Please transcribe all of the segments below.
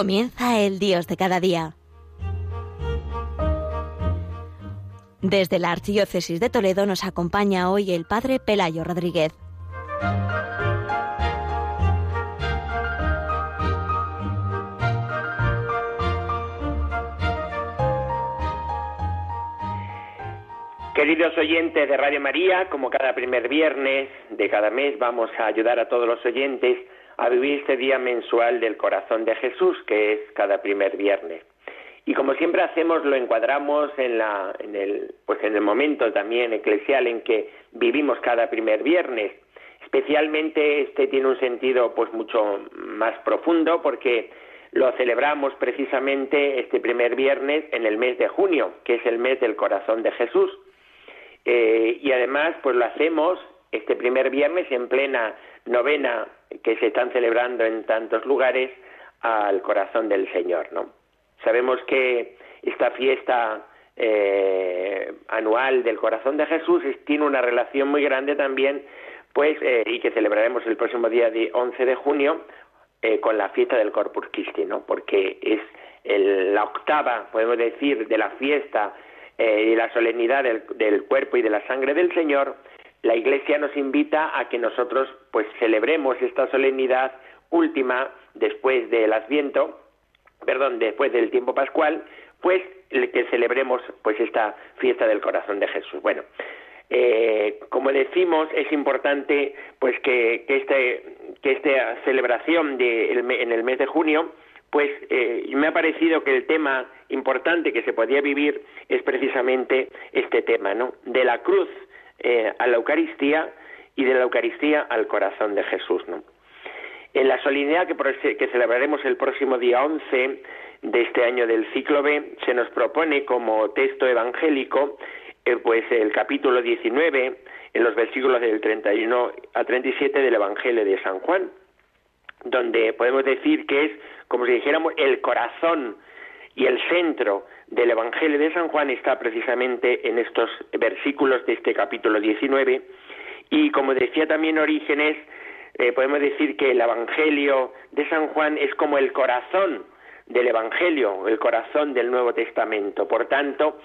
Comienza el Dios de cada día. Desde la Archidiócesis de Toledo nos acompaña hoy el Padre Pelayo Rodríguez. Queridos oyentes de Radio María, como cada primer viernes de cada mes vamos a ayudar a todos los oyentes a vivir este día mensual del corazón de Jesús, que es cada primer viernes. Y como siempre hacemos, lo encuadramos en, la, en, el, pues en el momento también eclesial en que vivimos cada primer viernes. Especialmente este tiene un sentido pues mucho más profundo porque lo celebramos precisamente este primer viernes en el mes de junio, que es el mes del corazón de Jesús. Eh, y además, pues lo hacemos este primer viernes en plena novena que se están celebrando en tantos lugares al corazón del Señor, ¿no? Sabemos que esta fiesta eh, anual del corazón de Jesús tiene una relación muy grande también, pues, eh, y que celebraremos el próximo día de 11 de junio con la fiesta del Corpus Christi, ¿no? Porque es la octava, podemos decir, de la fiesta eh, y la solemnidad del, cuerpo y de la sangre del Señor, la Iglesia nos invita a que nosotros pues celebremos esta solemnidad última después del Adviento, perdón, después del tiempo pascual, pues que celebremos pues esta fiesta del corazón de Jesús. Bueno, eh, como decimos, es importante pues que, este, que esta celebración de, en el mes de junio pues eh, me ha parecido que el tema importante que se podía vivir es precisamente este tema, ¿no? De la cruz eh, a la Eucaristía y de la Eucaristía al corazón de Jesús, ¿no? En la solemnidad que, que celebraremos el próximo día 11 de este año del ciclo B, se nos propone como texto evangélico eh, pues el capítulo 19 en los versículos del 31 a 37 del Evangelio de San Juan, donde podemos decir que es como si dijéramos, el corazón y el centro del Evangelio de San Juan está precisamente en estos versículos de este capítulo 19. Y como decía también Orígenes, eh, podemos decir que el Evangelio de San Juan es como el corazón del Evangelio, el corazón del Nuevo Testamento. Por tanto,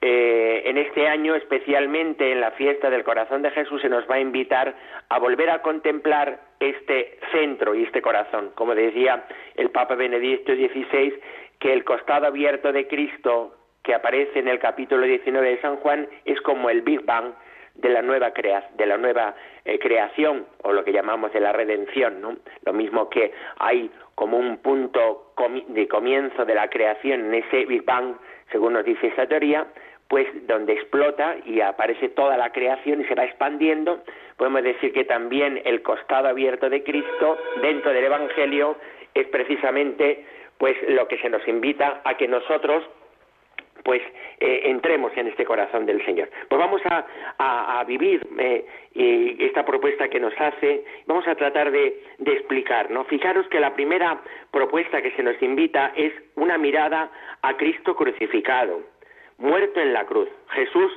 eh, en este año, especialmente en la fiesta del corazón de Jesús, se nos va a invitar a volver a contemplar este centro y este corazón. Como decía el Papa Benedicto XVI, que el costado abierto de Cristo que aparece en el capítulo 19 de San Juan es como el Big Bang de la nueva, de la nueva eh, creación o lo que llamamos de la redención, ¿no? Lo mismo que hay como un punto de comienzo de la creación en ese Big Bang, según nos dice esa teoría, pues donde explota y aparece toda la creación y se va expandiendo, podemos decir que también el costado abierto de Cristo dentro del Evangelio es precisamente pues lo que se nos invita a que nosotros pues eh, entremos en este corazón del Señor. Pues vamos a, vivir eh, esta propuesta que nos hace, vamos a tratar de, de, explicar, ¿no? Fijaros que la primera propuesta que se nos invita es una mirada a Cristo crucificado muerto en la cruz. Jesús,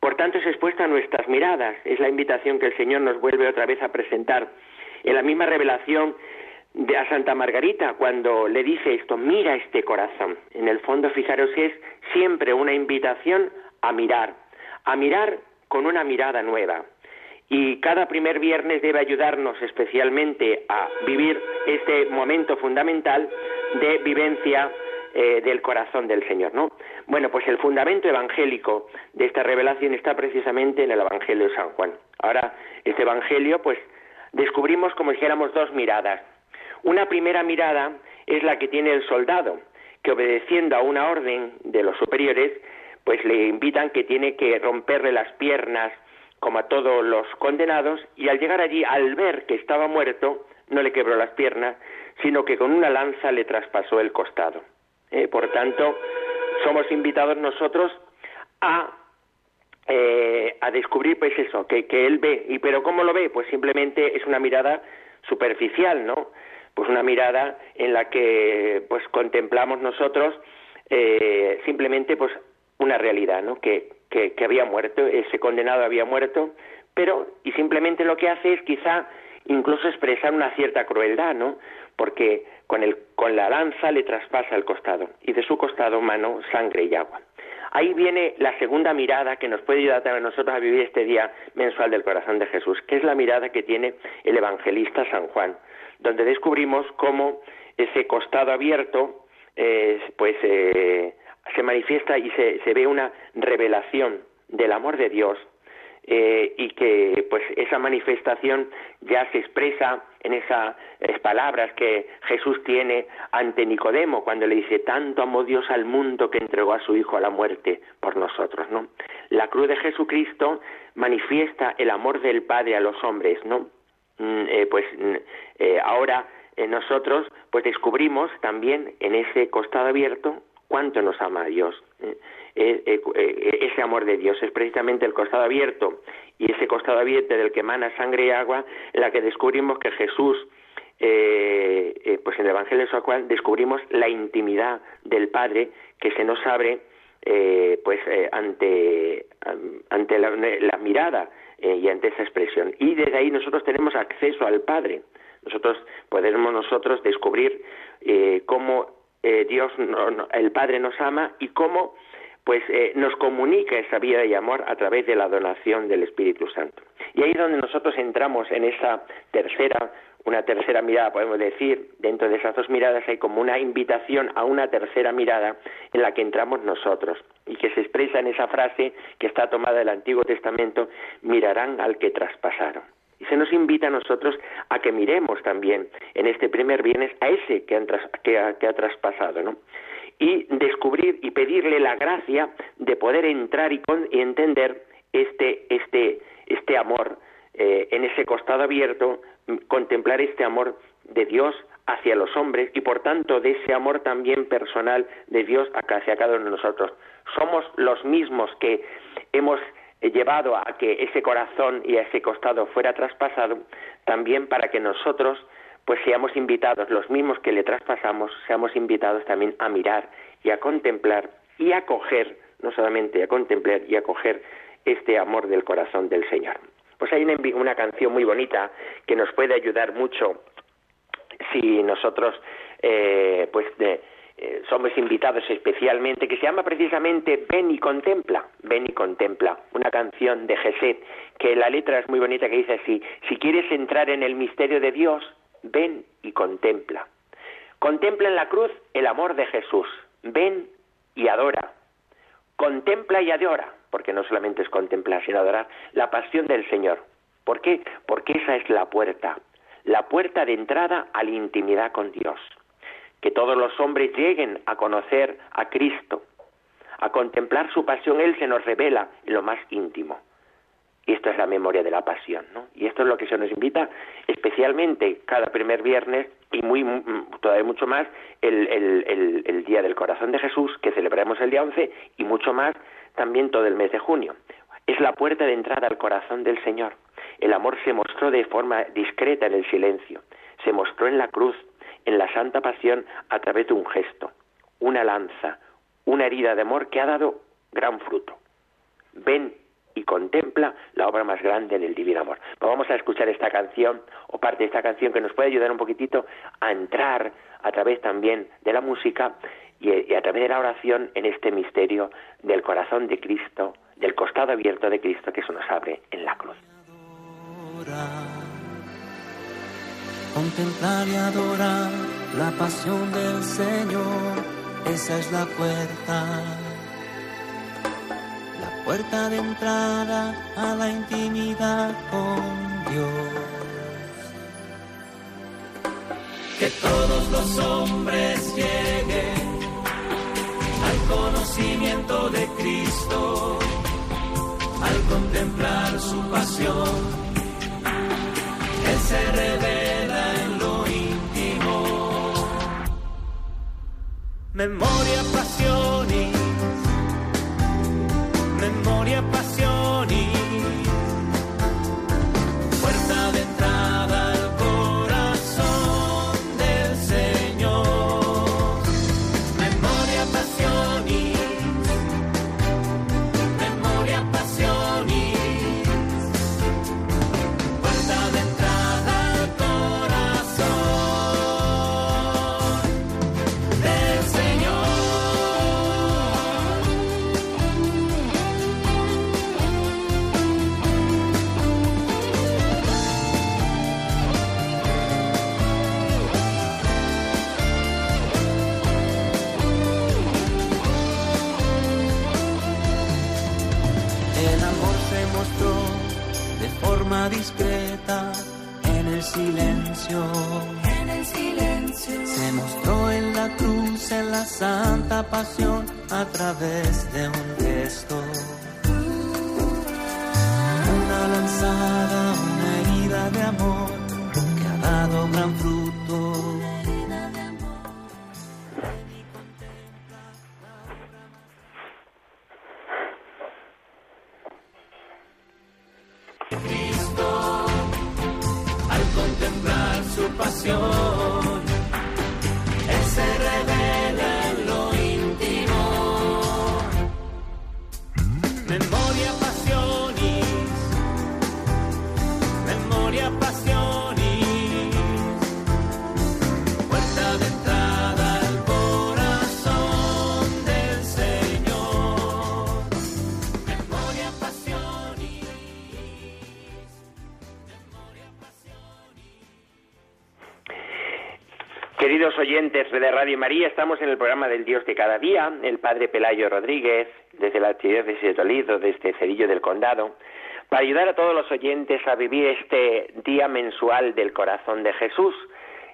por tanto, es expuesto a nuestras miradas. Es la invitación que el Señor nos vuelve otra vez a presentar. En la misma revelación de a Santa Margarita, cuando le dice esto, mira este corazón. En el fondo, fijaros, es siempre una invitación a mirar, a mirar con una mirada nueva. Y cada primer viernes debe ayudarnos especialmente a vivir este momento fundamental de vivencia eh, del corazón del Señor, ¿no? Bueno, pues el fundamento evangélico de esta revelación está precisamente en el Evangelio de San Juan. Ahora, este Evangelio, pues descubrimos, como dijéramos, dos miradas. Una primera mirada es la que tiene el soldado, que obedeciendo a una orden de los superiores, pues le invitan que tiene que romperle las piernas como a todos los condenados, y al llegar allí, al ver que estaba muerto, no le quebró las piernas, sino que con una lanza le traspasó el costado. Eh, por tanto, somos invitados nosotros a, eh, a descubrir, pues eso, que, que él ve. ¿Y pero cómo lo ve? Pues simplemente es una mirada superficial, ¿no? Pues una mirada en la que pues contemplamos nosotros eh, simplemente pues una realidad, ¿no? Que, que, que había muerto, ese condenado había muerto, pero y simplemente lo que hace es quizá incluso expresar una cierta crueldad, ¿no? Porque con, el, con la lanza le traspasa el costado y de su costado mano sangre y agua. Ahí viene la segunda mirada que nos puede ayudar a nosotros a vivir este día mensual del corazón de Jesús, que es la mirada que tiene el evangelista San Juan, donde descubrimos cómo ese costado abierto eh, pues eh, se manifiesta y se, ve una revelación del amor de Dios eh, y que pues esa manifestación ya se expresa en esas palabras que Jesús tiene ante Nicodemo cuando le dice tanto amó Dios al mundo que entregó a su hijo a la muerte por nosotros no la cruz de Jesucristo manifiesta el amor del Padre a los hombres no eh, pues mm, eh, ahora nosotros pues descubrimos también en ese costado abierto cuánto nos ama Dios eh, eh, eh, ese amor de Dios. Es precisamente el costado abierto y ese costado abierto del que emana sangre y agua en la que descubrimos que Jesús, pues en el Evangelio de San Juan, descubrimos la intimidad del Padre que se nos abre pues ante, ante la, mirada y ante esa expresión. Y desde ahí nosotros tenemos acceso al Padre. Nosotros podemos nosotros descubrir cómo Dios, el Padre nos ama y cómo pues eh, nos comunica esa vida de amor a través de la donación del Espíritu Santo. Y ahí es donde nosotros entramos en esa tercera, una tercera mirada, podemos decir, dentro de esas dos miradas hay como una invitación a una tercera mirada en la que entramos nosotros y que se expresa en esa frase que está tomada del Antiguo Testamento, mirarán al que traspasaron. Y se nos invita a nosotros a que miremos también en este primer viernes a ese que, que, ha, que ha traspasado, ¿no? y descubrir y pedirle la gracia de poder entrar y, entender este, este, este amor eh, en ese costado abierto, contemplar este amor de Dios hacia los hombres y por tanto de ese amor también personal de Dios hacia cada uno de nosotros. Somos los mismos que hemos llevado a que ese corazón y a ese costado fuera traspasado, también para que nosotros pues seamos invitados, los mismos que le traspasamos, seamos invitados también a mirar y a contemplar y a coger, no solamente a contemplar y a coger este amor del corazón del Señor. Pues hay una, canción muy bonita que nos puede ayudar mucho si nosotros eh, pues eh, somos invitados especialmente, que se llama precisamente Ven y contempla, ven y contempla, una canción de Geset, que la letra es muy bonita que dice así, si quieres entrar en el misterio de Dios, ven y contempla. Contempla en la cruz el amor de Jesús, ven y adora. Contempla y adora, porque no solamente es contemplar, sino adorar la pasión del Señor. ¿Por qué? Porque esa es la puerta, la puerta de entrada a la intimidad con Dios. Que todos los hombres lleguen a conocer a Cristo, a contemplar su pasión, Él se nos revela en lo más íntimo. Y esto es la memoria de la pasión, ¿no? Y esto es lo que se nos invita especialmente cada primer viernes y muy todavía mucho más el, el, el, Día del Corazón de Jesús, que celebramos el día 11, y mucho más también todo el mes de junio. Es la puerta de entrada al corazón del Señor. El amor se mostró de forma discreta en el silencio, se mostró en la cruz, en la santa pasión, a través de un gesto, una lanza, una herida de amor que ha dado gran fruto. Ven y contempla la obra más grande del divino amor. Pues vamos a escuchar esta canción o parte de esta canción que nos puede ayudar un poquitito a entrar a través también de la música y, a través de la oración en este misterio del corazón de Cristo, del costado abierto de Cristo que se nos abre en la cruz. Contemplar y adorar la pasión del Señor, esa es la puerta puerta de entrada a la intimidad con Dios. Que todos los hombres lleguen al conocimiento de Cristo, al contemplar su pasión. Él se revela en lo íntimo. Memoria, pasión forma discreta en el silencio. En el silencio. Se mostró en la cruz, en la santa pasión, a través de un gesto. Una lanzada, una herida de amor que ha dado gran fruto. Oyentes de Radio María, estamos en el programa del Dios de cada día, el Padre Pelayo Rodríguez, desde la Archidiócesis de Toledo, desde Cedillo del Condado, para ayudar a todos los oyentes a vivir este día mensual del corazón de Jesús,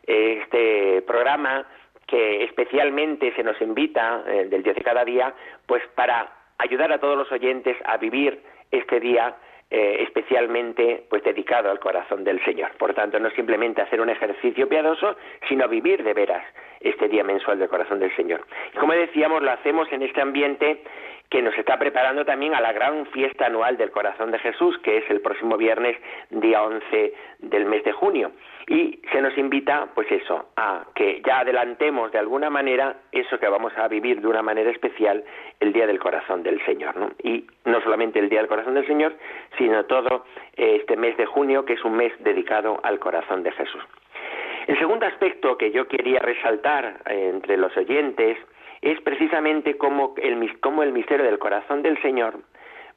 este programa que especialmente se nos invita eh, del Dios de cada día, pues para ayudar a todos los oyentes a vivir este día eh, especialmente pues dedicado al corazón del Señor. Por tanto, no simplemente hacer un ejercicio piadoso, sino vivir de veras este día mensual del corazón del Señor. Y como decíamos, lo hacemos en este ambiente que nos está preparando también a la gran fiesta anual del corazón de Jesús, que es el próximo viernes, día 11 del mes de junio. Y se nos invita, pues eso, a que ya adelantemos de alguna manera eso que vamos a vivir de una manera especial el Día del Corazón del Señor. ¿no? Y no solamente el Día del Corazón del Señor, sino todo este mes de junio, que es un mes dedicado al corazón de Jesús. El segundo aspecto que yo quería resaltar eh, entre los oyentes es precisamente como el, como el misterio del corazón del Señor,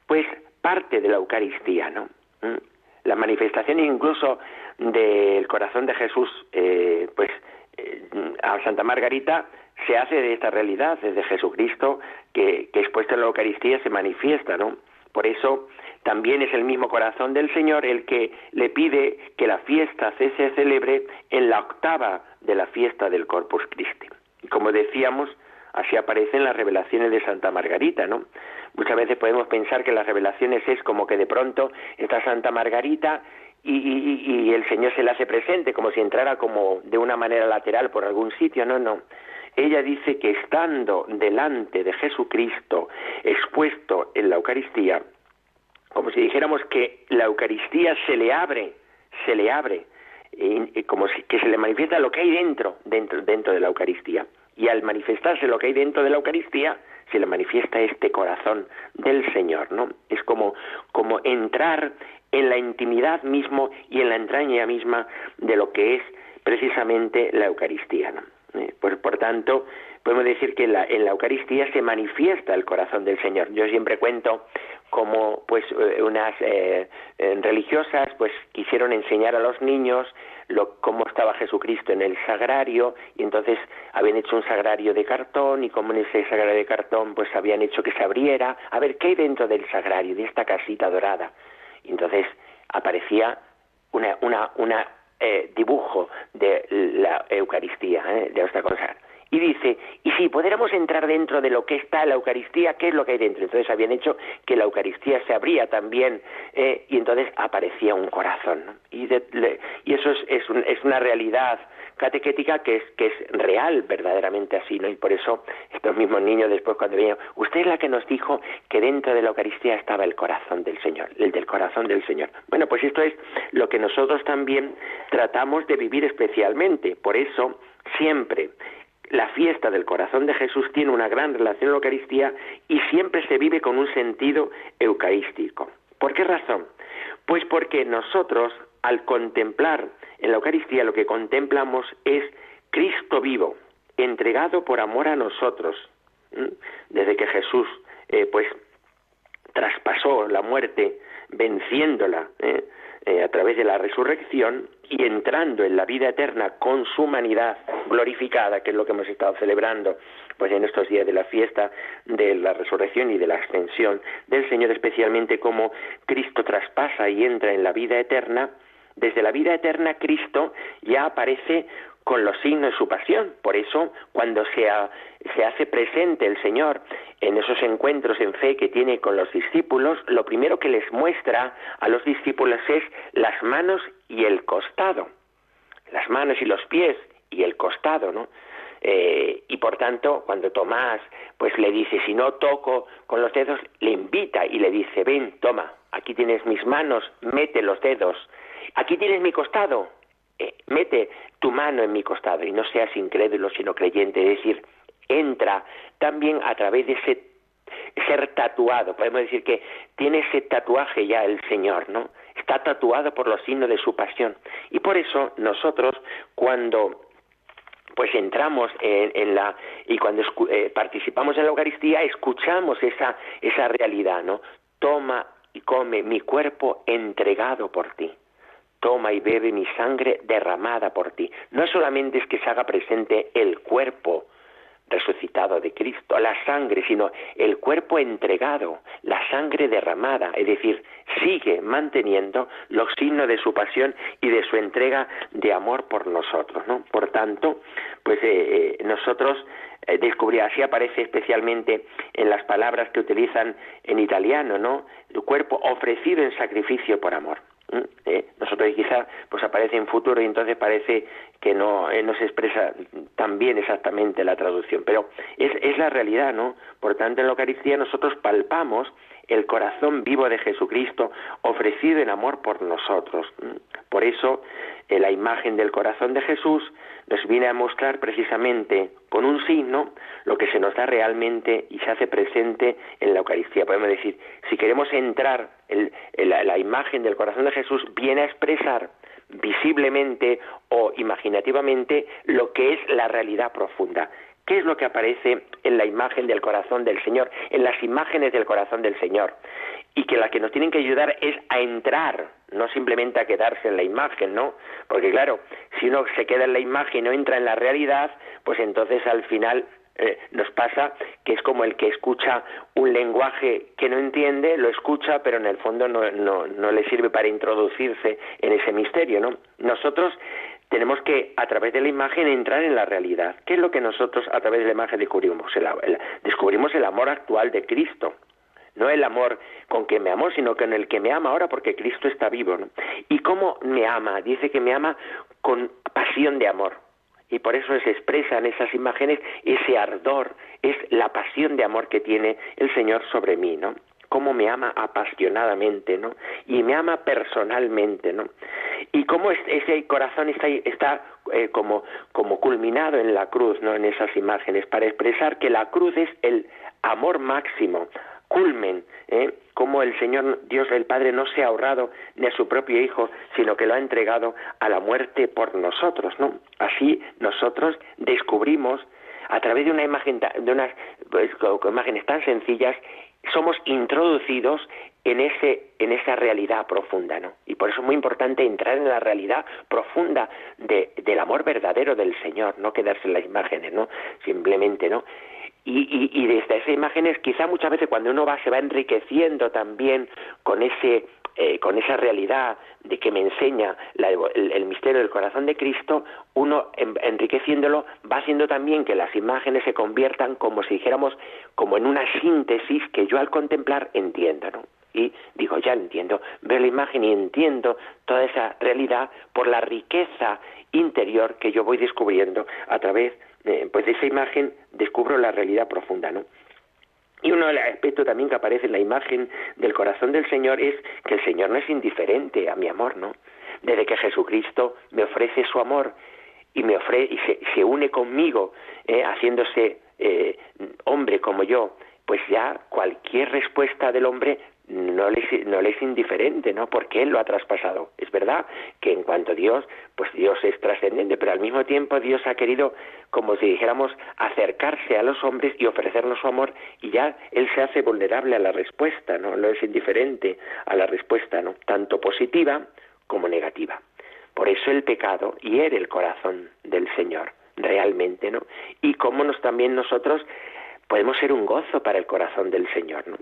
pues parte de la Eucaristía, ¿no? ¿Mm? La manifestación incluso del corazón de Jesús, eh, pues eh, a Santa Margarita se hace de esta realidad, desde Jesucristo, que, que expuesto en la Eucaristía se manifiesta, ¿no? Por eso también es el mismo corazón del Señor el que le pide que la fiesta se celebre en la octava de la fiesta del Corpus Christi. Y como decíamos, Así aparecen las revelaciones de Santa Margarita, ¿no? Muchas veces podemos pensar que las revelaciones es como que de pronto está Santa Margarita y, el Señor se le hace presente, como si entrara como de una manera lateral por algún sitio. No, no. Ella dice que estando delante de Jesucristo, expuesto en la Eucaristía, como si dijéramos que la Eucaristía se le abre, se le abre, como si, que se le manifiesta lo que hay dentro, dentro, dentro de la Eucaristía y al manifestarse lo que hay dentro de la Eucaristía, se le manifiesta este corazón del Señor, ¿no? Es como, como entrar en la intimidad mismo y en la entraña misma de lo que es precisamente la Eucaristía, ¿no? Eh, pues por tanto, podemos decir que la, en la Eucaristía se manifiesta el corazón del Señor. Yo siempre cuento cómo pues eh, unas eh, religiosas pues quisieron enseñar a los niños lo, cómo estaba Jesucristo en el sagrario y entonces habían hecho un sagrario de cartón y como en ese sagrario de cartón pues habían hecho que se abriera. A ver qué hay dentro del sagrario de esta casita dorada y entonces aparecía una una una eh, dibujo de la Eucaristía eh, de cosa y dice, y si pudiéramos entrar dentro de lo que está la Eucaristía, ¿qué es lo que hay dentro? Entonces habían hecho que la Eucaristía se abría también eh, y entonces aparecía un corazón. Y, y eso es, es, es, una realidad catequética que es, que es real, verdaderamente así, ¿no? Y por eso estos mismos niños después cuando venían, usted es la que nos dijo que dentro de la Eucaristía estaba el corazón del Señor, el del corazón del Señor. Bueno, pues esto es lo que nosotros también tratamos de vivir especialmente. Por eso, siempre la fiesta del corazón de Jesús tiene una gran relación con la Eucaristía y siempre se vive con un sentido eucarístico. ¿Por qué razón? Pues porque nosotros, al contemplar en la Eucaristía, lo que contemplamos es Cristo vivo, entregado por amor a nosotros. Desde que Jesús, eh, pues, traspasó la muerte, venciéndola, ¿eh? Eh, a través de la resurrección y entrando en la vida eterna con su humanidad glorificada, que es lo que hemos estado celebrando pues en estos días de la fiesta de la resurrección y de la ascensión del Señor, especialmente como Cristo traspasa y entra en la vida eterna, desde la vida eterna Cristo ya aparece con los signos de su pasión. Por eso, cuando se, se, hace presente el Señor en esos encuentros en fe que tiene con los discípulos, lo primero que les muestra a los discípulos es las manos y el costado. Las manos y los pies y el costado, ¿no? Eh, y por tanto, cuando Tomás pues le dice, si no toco con los dedos, le invita y le dice, ven, toma, aquí tienes mis manos, mete los dedos, aquí tienes mi costado, eh, mete tu mano en mi costado y no seas incrédulo sino creyente, es decir, entra también a través de ese ser tatuado, podemos decir que tiene ese tatuaje ya el Señor, ¿no? Está tatuado por los signos de su pasión. Y por eso nosotros cuando pues entramos en, la y cuando eh, participamos en la Eucaristía escuchamos esa esa realidad, ¿no? Toma y come mi cuerpo entregado por ti toma y bebe mi sangre derramada por ti. No solamente es que se haga presente el cuerpo resucitado de Cristo, la sangre, sino el cuerpo entregado, la sangre derramada, es decir, sigue manteniendo los signos de su pasión y de su entrega de amor por nosotros, ¿no? Por tanto, pues eh, eh, nosotros eh, descubrí, así aparece especialmente en las palabras que utilizan en italiano, ¿no? El cuerpo ofrecido en sacrificio por amor. ¿Eh? nosotros pues aparece en futuro y entonces parece que no, eh, no se expresa tan bien exactamente la traducción, pero es, es la realidad, ¿no? Por tanto, en la Eucaristía nosotros palpamos el corazón vivo de Jesucristo ofrecido en amor por nosotros. Por eso, eh, la imagen del corazón de Jesús nos viene a mostrar precisamente con un signo lo que se nos da realmente y se hace presente en la Eucaristía. Podemos decir, si queremos entrar en la, imagen del corazón de Jesús, viene a expresar visiblemente o imaginativamente lo que es la realidad profunda. ¿Qué es lo que aparece en la imagen del corazón del Señor, en las imágenes del corazón del Señor? Y que la que nos tienen que ayudar es a entrar, no simplemente a quedarse en la imagen, ¿no? Porque claro, si uno se queda en la imagen y no entra en la realidad, pues entonces al final eh, nos pasa que es como el que escucha un lenguaje que no entiende, lo escucha, pero en el fondo no, no, no le sirve para introducirse en ese misterio, ¿no? Nosotros tenemos que, a través de la imagen, entrar en la realidad. ¿Qué es lo que nosotros, a través de la imagen, descubrimos? descubrimos el amor actual de Cristo. No el amor con que me amó, sino con el que me ama ahora porque Cristo está vivo. ¿Y cómo me ama? Dice que me ama con pasión de amor. Y por eso se expresa en esas imágenes ese ardor, es la pasión de amor que tiene el Señor sobre mí, ¿no? cómo me ama apasionadamente, ¿no? Y me ama personalmente, ¿no? Y cómo ese corazón está, está eh, como, como culminado en la cruz, ¿no? En esas imágenes, para expresar que la cruz es el amor máximo, culmen, ¿eh? como el Señor Dios el Padre no se ha ahorrado ni a su propio Hijo, sino que lo ha entregado a la muerte por nosotros, ¿no? Así nosotros descubrimos a través de una imagen de unas pues, imágenes tan sencillas somos introducidos en ese en esa realidad profunda, ¿no? Y por eso es muy importante entrar en la realidad profunda de, del amor verdadero del Señor, no quedarse en las imágenes, ¿no? Simplemente, ¿no? Y, y, desde esas imágenes, quizá muchas veces cuando uno va se va enriqueciendo también con ese eh, con esa realidad de que me enseña el, misterio del corazón de Cristo, uno enriqueciéndolo va haciendo también que las imágenes se conviertan como si dijéramos como en una síntesis que yo al contemplar entienda, ¿no? Y digo, ya entiendo, veo la imagen y entiendo toda esa realidad por la riqueza interior que yo voy descubriendo a través de, pues de esa imagen descubro la realidad profunda, ¿no? Y uno de los aspectos también que aparece en la imagen del corazón del Señor es que el Señor no es indiferente a mi amor, ¿no? Desde que Jesucristo me ofrece su amor y me ofrece y se, une conmigo, eh, haciéndose eh, hombre como yo, pues ya cualquier respuesta del hombre no le, no es indiferente, ¿no? Porque Él lo ha traspasado. Es verdad que en cuanto a Dios, pues Dios es trascendente, pero al mismo tiempo Dios ha querido, como si dijéramos, acercarse a los hombres y ofrecernos su amor y ya Él se hace vulnerable a la respuesta, ¿no? No es indiferente a la respuesta, ¿no? Tanto positiva como negativa. Por eso el pecado hiere el corazón del Señor, realmente, ¿no? Y cómo nos también nosotros podemos ser un gozo para el corazón del Señor, ¿no?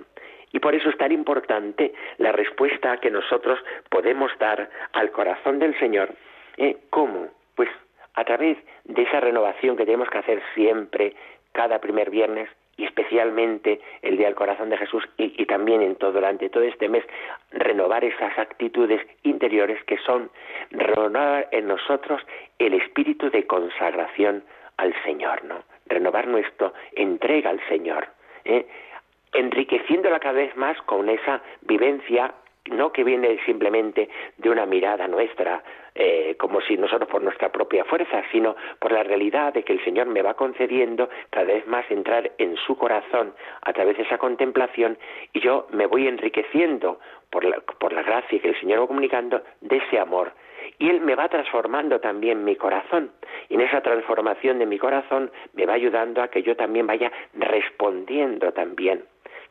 Y por eso es tan importante la respuesta que nosotros podemos dar al corazón del Señor. ¿Eh? ¿Cómo? Pues a través de esa renovación que tenemos que hacer siempre, cada primer viernes, y especialmente el Día del Corazón de Jesús y, también en todo durante todo este mes renovar esas actitudes interiores que son renovar en nosotros el espíritu de consagración al Señor, ¿no? Renovar nuestro entrega al Señor, ¿eh? Enriqueciéndola cada vez más con esa vivencia no que viene simplemente de una mirada nuestra, eh, como si nosotros por nuestra propia fuerza, sino por la realidad de que el Señor me va concediendo cada vez más entrar en su corazón a través de esa contemplación y yo me voy enriqueciendo por la, por la gracia que el Señor va comunicando de ese amor. Y Él me va transformando también mi corazón. Y en esa transformación de mi corazón me va ayudando a que yo también vaya respondiendo también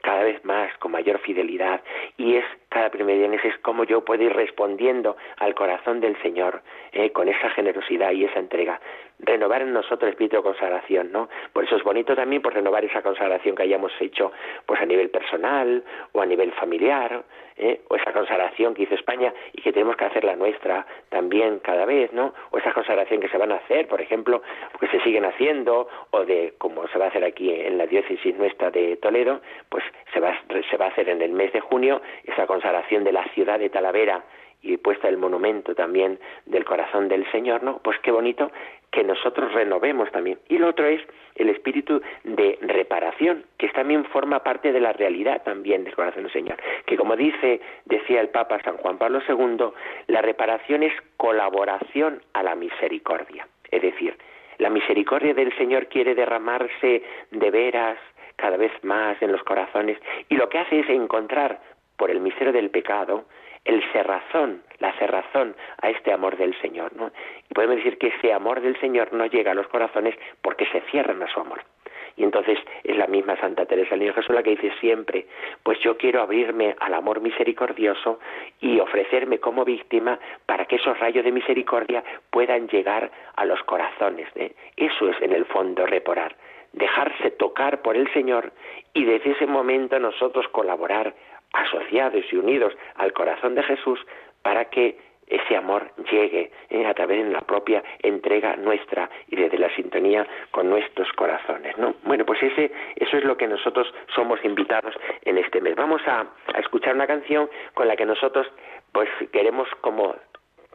cada vez más, con mayor fidelidad. Y es cada primer día es como yo puedo ir respondiendo al corazón del Señor eh, con esa generosidad y esa entrega. Renovar en nosotros el espíritu de consagración, ¿no? Por eso es bonito también por renovar esa consagración que hayamos hecho pues a nivel personal o a nivel familiar, ¿eh? o esa consagración que hizo España y que tenemos que hacer la nuestra también cada vez, ¿no? O esa consagración que se van a hacer, por ejemplo, que se siguen haciendo, o de como se va a hacer aquí en la diócesis nuestra de Toledo, pues se va, se va a hacer en el mes de junio esa consagración de la ciudad de Talavera y puesta el monumento también del corazón del Señor, ¿no? Pues qué bonito que nosotros renovemos también. Y lo otro es el espíritu de reparación, que también forma parte de la realidad también del corazón del Señor. Que como dice, decía el Papa San Juan Pablo II, la reparación es colaboración a la misericordia. Es decir, la misericordia del Señor quiere derramarse de veras cada vez más en los corazones y lo que hace es encontrar por el misterio del pecado el cerrazón, la cerrazón a este amor del Señor. ¿no? Y podemos decir que ese amor del Señor no llega a los corazones porque se cierran a su amor. Y entonces es la misma Santa Teresa Niño Jesús la que dice siempre, pues yo quiero abrirme al amor misericordioso y ofrecerme como víctima para que esos rayos de misericordia puedan llegar a los corazones. ¿eh? Eso es en el fondo reparar, dejarse tocar por el Señor y desde ese momento nosotros colaborar asociados y unidos al corazón de Jesús para que ese amor llegue eh, a través de la propia entrega nuestra y desde la sintonía con nuestros corazones, ¿no? Bueno, pues ese, eso es lo que nosotros somos invitados en este mes. Vamos a, a escuchar una canción con la que nosotros, pues, queremos como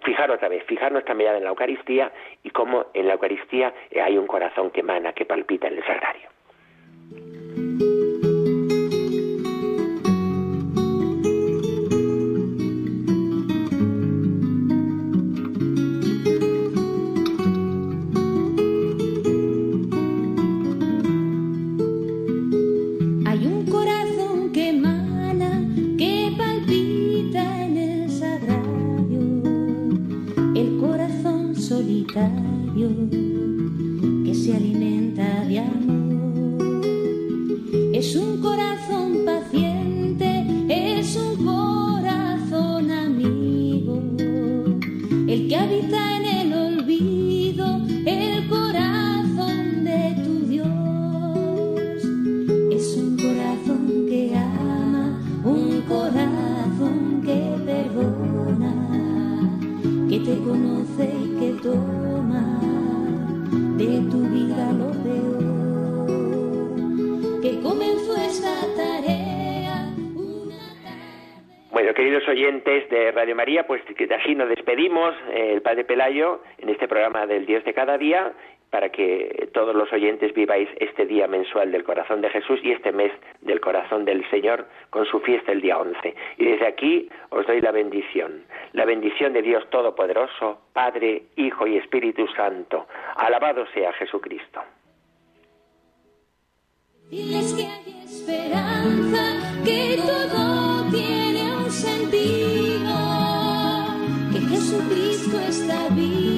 fijar otra vez, fijar nuestra mirada en la Eucaristía y cómo en la Eucaristía hay un corazón que emana, que palpita en el sagrario. María, pues que así nos despedimos, eh, el Padre Pelayo, en este programa del Dios de cada día, para que todos los oyentes viváis este día mensual del corazón de Jesús y este mes del corazón del Señor con su fiesta el día 11. Y desde aquí os doy la bendición, la bendición de Dios Todopoderoso, Padre, Hijo y Espíritu Santo. Alabado sea Jesucristo. esperanza, que todo tiene sentido. Jesucristo está vivo,